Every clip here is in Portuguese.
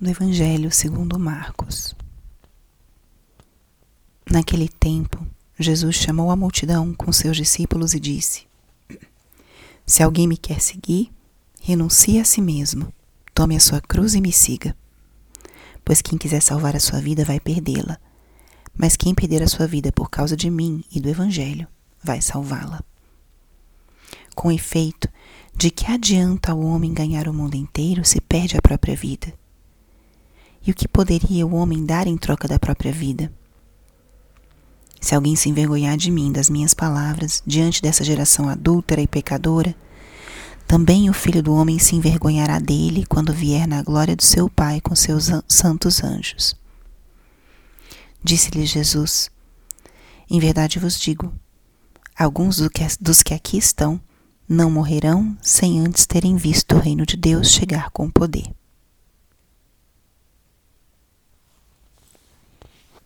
do Evangelho segundo Marcos. Naquele tempo, Jesus chamou a multidão com seus discípulos e disse: Se alguém me quer seguir, renuncie a si mesmo, tome a sua cruz e me siga. Pois quem quiser salvar a sua vida vai perdê-la, mas quem perder a sua vida por causa de mim e do Evangelho vai salvá-la. Com efeito, de que adianta o homem ganhar o mundo inteiro se perde a própria vida? E o que poderia o homem dar em troca da própria vida? Se alguém se envergonhar de mim, das minhas palavras, diante dessa geração adúltera e pecadora, também o filho do homem se envergonhará dele quando vier na glória do seu Pai com seus santos anjos. Disse-lhe Jesus: Em verdade vos digo, alguns dos que aqui estão não morrerão sem antes terem visto o reino de Deus chegar com poder.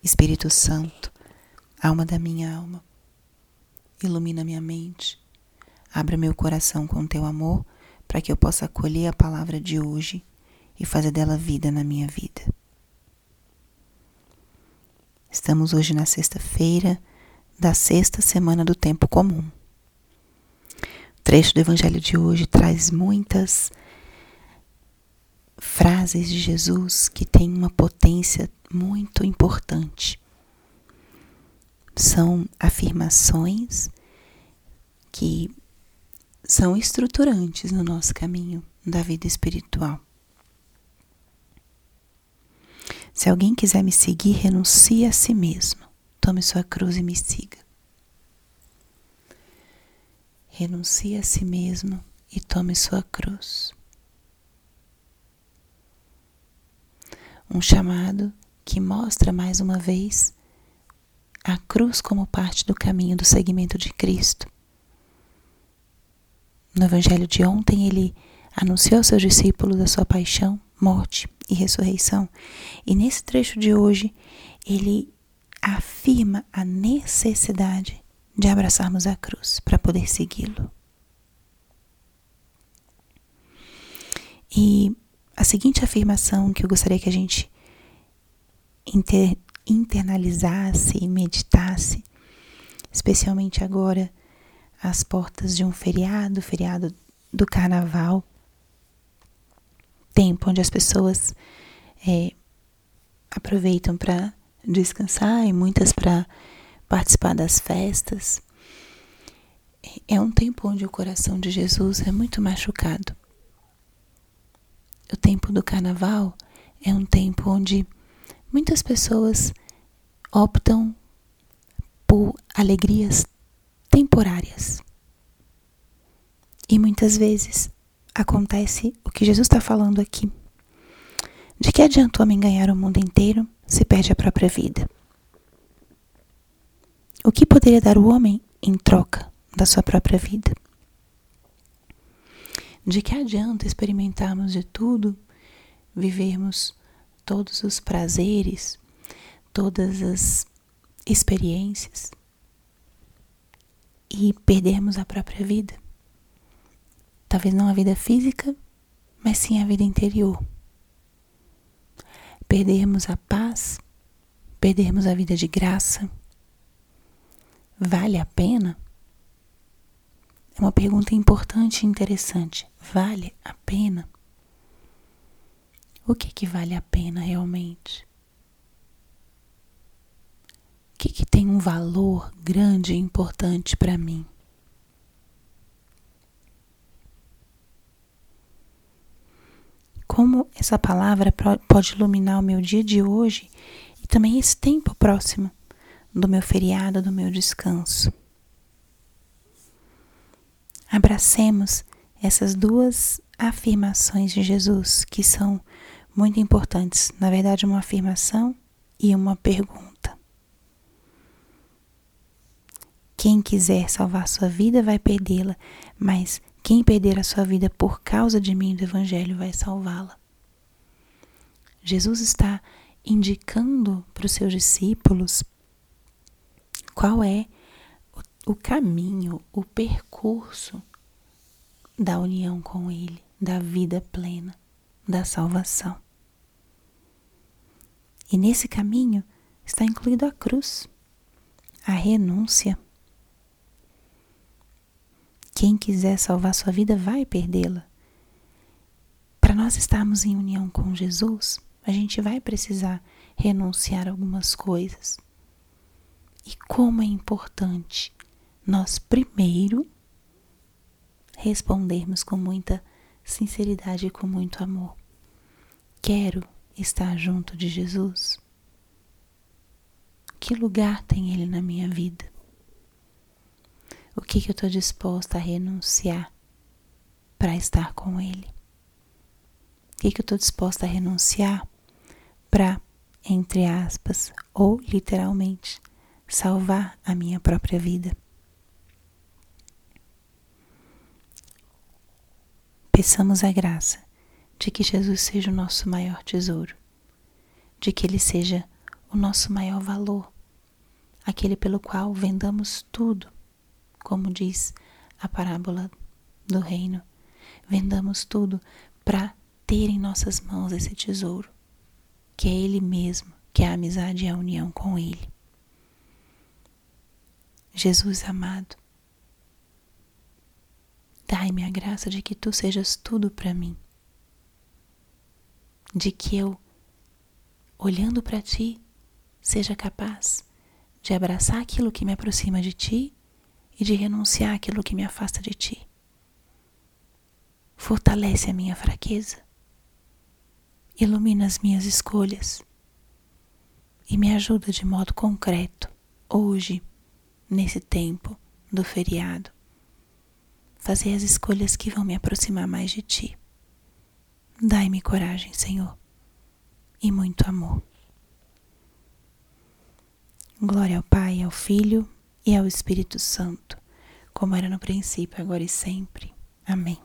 Espírito Santo, alma da minha alma, ilumina minha mente, abra meu coração com teu amor para que eu possa acolher a palavra de hoje e fazer dela vida na minha vida. Estamos hoje na sexta-feira da sexta semana do tempo comum. O trecho do evangelho de hoje traz muitas frases de Jesus que têm uma potência muito importante. São afirmações que são estruturantes no nosso caminho da vida espiritual. Se alguém quiser me seguir, renuncie a si mesmo. Tome sua cruz e me siga. Renuncie a si mesmo e tome sua cruz. Um chamado que mostra mais uma vez a cruz como parte do caminho do seguimento de Cristo. No evangelho de ontem, ele anunciou aos seus discípulos a sua paixão, morte e ressurreição. E nesse trecho de hoje, ele afirma a necessidade de abraçarmos a cruz para poder segui-lo. E a seguinte afirmação que eu gostaria que a gente inter, internalizasse e meditasse, especialmente agora, às portas de um feriado, feriado do carnaval, tempo onde as pessoas é, aproveitam para descansar e muitas para participar das festas. É um tempo onde o coração de Jesus é muito machucado. O tempo do carnaval é um tempo onde Muitas pessoas optam por alegrias temporárias. E muitas vezes acontece o que Jesus está falando aqui. De que adianta o homem ganhar o mundo inteiro se perde a própria vida? O que poderia dar o homem em troca da sua própria vida? De que adianta experimentarmos de tudo, vivermos todos os prazeres, todas as experiências e perdermos a própria vida. Talvez não a vida física, mas sim a vida interior. Perdermos a paz, perdermos a vida de graça. Vale a pena? É uma pergunta importante e interessante. Vale a pena? o que que vale a pena realmente? O que que tem um valor grande e importante para mim? Como essa palavra pode iluminar o meu dia de hoje e também esse tempo próximo do meu feriado, do meu descanso. Abracemos essas duas afirmações de Jesus que são muito importantes. Na verdade, uma afirmação e uma pergunta. Quem quiser salvar sua vida vai perdê-la, mas quem perder a sua vida por causa de mim do Evangelho vai salvá-la. Jesus está indicando para os seus discípulos qual é o caminho, o percurso da união com Ele, da vida plena, da salvação. E nesse caminho está incluído a cruz, a renúncia. Quem quiser salvar sua vida vai perdê-la. Para nós estarmos em união com Jesus, a gente vai precisar renunciar algumas coisas. E como é importante nós primeiro respondermos com muita sinceridade e com muito amor. Quero estar junto de Jesus? Que lugar tem Ele na minha vida? O que, que eu estou disposta a renunciar para estar com Ele? O que, que eu estou disposta a renunciar para, entre aspas, ou literalmente, salvar a minha própria vida? Peçamos a graça de que Jesus seja o nosso maior tesouro, de que Ele seja o nosso maior valor, aquele pelo qual vendamos tudo, como diz a parábola do reino. Vendamos tudo para ter em nossas mãos esse tesouro, que é Ele mesmo, que é a amizade e a união com Ele. Jesus amado, Dai-me a graça de que tu sejas tudo para mim. De que eu, olhando para ti, seja capaz de abraçar aquilo que me aproxima de ti e de renunciar aquilo que me afasta de ti. Fortalece a minha fraqueza, ilumina as minhas escolhas e me ajuda de modo concreto, hoje, nesse tempo do feriado, fazer as escolhas que vão me aproximar mais de Ti. Dai-me coragem, Senhor, e muito amor. Glória ao Pai, ao Filho e ao Espírito Santo, como era no princípio, agora e sempre. Amém.